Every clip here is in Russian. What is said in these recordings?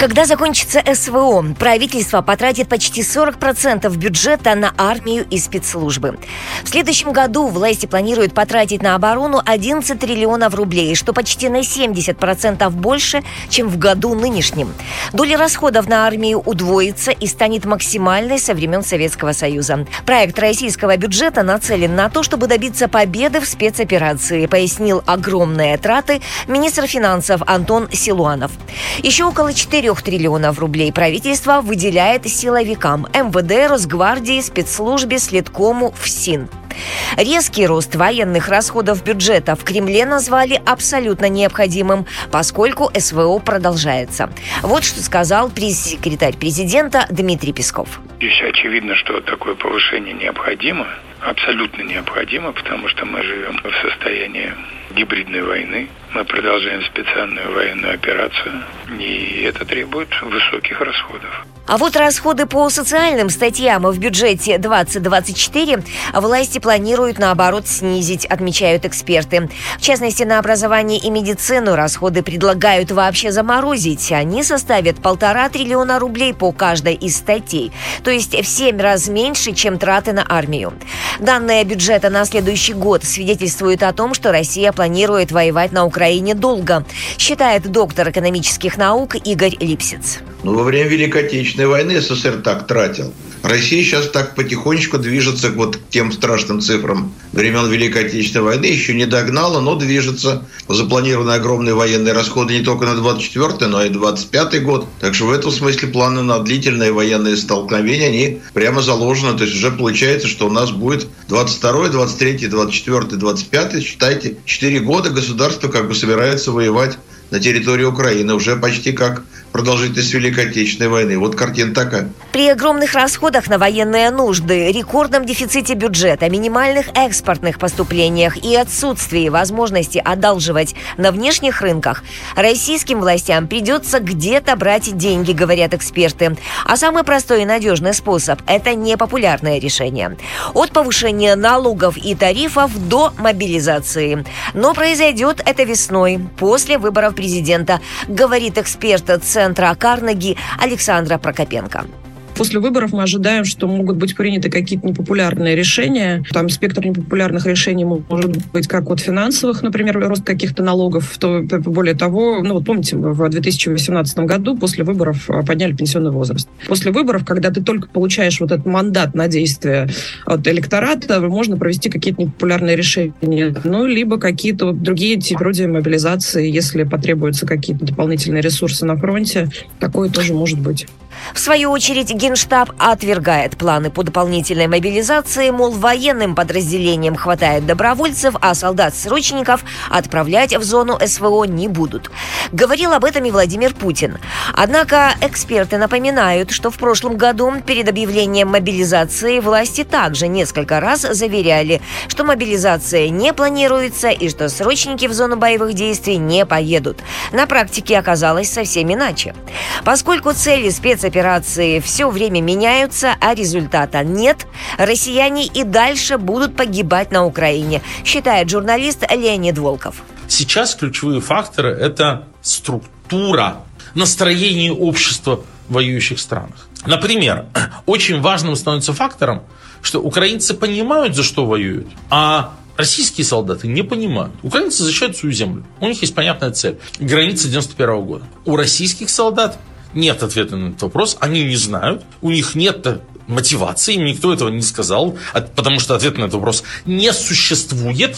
Когда закончится СВО, правительство потратит почти 40% бюджета на армию и спецслужбы. В следующем году власти планируют потратить на оборону 11 триллионов рублей, что почти на 70% больше, чем в году нынешнем. Доля расходов на армию удвоится и станет максимальной со времен Советского Союза. Проект российского бюджета нацелен на то, чтобы добиться победы в спецоперации, пояснил огромные траты министр финансов Антон Силуанов. Еще около 4 4 триллионов рублей правительство выделяет силовикам МВД, Росгвардии, спецслужбе, Следкому, ФСИН. Резкий рост военных расходов бюджета в Кремле назвали абсолютно необходимым, поскольку СВО продолжается. Вот что сказал пресс-секретарь президента Дмитрий Песков. Здесь очевидно, что такое повышение необходимо, абсолютно необходимо, потому что мы живем в состоянии гибридной войны. Мы продолжаем специальную военную операцию, и это требует высоких расходов. А вот расходы по социальным статьям в бюджете 2024 власти планируют, наоборот, снизить, отмечают эксперты. В частности, на образование и медицину расходы предлагают вообще заморозить. Они составят полтора триллиона рублей по каждой из статей, то есть в семь раз меньше, чем траты на армию. Данные бюджета на следующий год свидетельствуют о том, что Россия планирует воевать на Украине долго, считает доктор экономических наук Игорь Липсиц. Ну, во время Великой Отечественной войны СССР так тратил. Россия сейчас так потихонечку движется вот к тем страшным цифрам времен Великой Отечественной войны. Еще не догнала, но движется. Запланированы огромные военные расходы не только на 24 но и 25 год. Так что в этом смысле планы на длительные военные столкновения, они прямо заложены. То есть уже получается, что у нас будет 22 23 24 25 считайте, 4 года государство как бы собирается воевать на территории Украины уже почти как продолжительность Великой Отечественной войны. Вот картина такая. При огромных расходах на военные нужды, рекордном дефиците бюджета, минимальных экспортных поступлениях и отсутствии возможности одалживать на внешних рынках, российским властям придется где-то брать деньги, говорят эксперты. А самый простой и надежный способ – это непопулярное решение. От повышения налогов и тарифов до мобилизации. Но произойдет это весной, после выборов президента, говорит эксперт Центра Карнеги Александра Прокопенко после выборов мы ожидаем, что могут быть приняты какие-то непопулярные решения. Там спектр непопулярных решений может быть как от финансовых, например, рост каких-то налогов. То, более того, ну вот помните, в 2018 году после выборов а, подняли пенсионный возраст. После выборов, когда ты только получаешь вот этот мандат на действие от электората, можно провести какие-то непопулярные решения. Ну, либо какие-то вот другие типы вроде мобилизации, если потребуются какие-то дополнительные ресурсы на фронте. Такое тоже может быть. В свою очередь, Генштаб отвергает планы по дополнительной мобилизации, мол, военным подразделениям хватает добровольцев, а солдат-срочников отправлять в зону СВО не будут. Говорил об этом и Владимир Путин. Однако эксперты напоминают, что в прошлом году перед объявлением мобилизации власти также несколько раз заверяли, что мобилизация не планируется и что срочники в зону боевых действий не поедут. На практике оказалось совсем иначе. Поскольку цели спецоперации операции все время меняются, а результата нет, россияне и дальше будут погибать на Украине, считает журналист Леонид Волков. Сейчас ключевые факторы – это структура, настроение общества в воюющих странах. Например, очень важным становится фактором, что украинцы понимают, за что воюют, а российские солдаты не понимают. Украинцы защищают свою землю. У них есть понятная цель. Граница 91 года. У российских солдат нет ответа на этот вопрос, они не знают, у них нет мотивации, им никто этого не сказал, потому что ответ на этот вопрос не существует.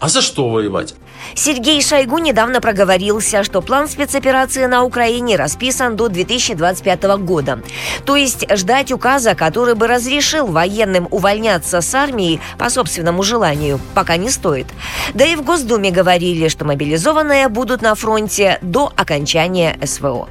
А за что воевать? Сергей Шойгу недавно проговорился, что план спецоперации на Украине расписан до 2025 года. То есть ждать указа, который бы разрешил военным увольняться с армии по собственному желанию, пока не стоит. Да и в Госдуме говорили, что мобилизованные будут на фронте до окончания СВО.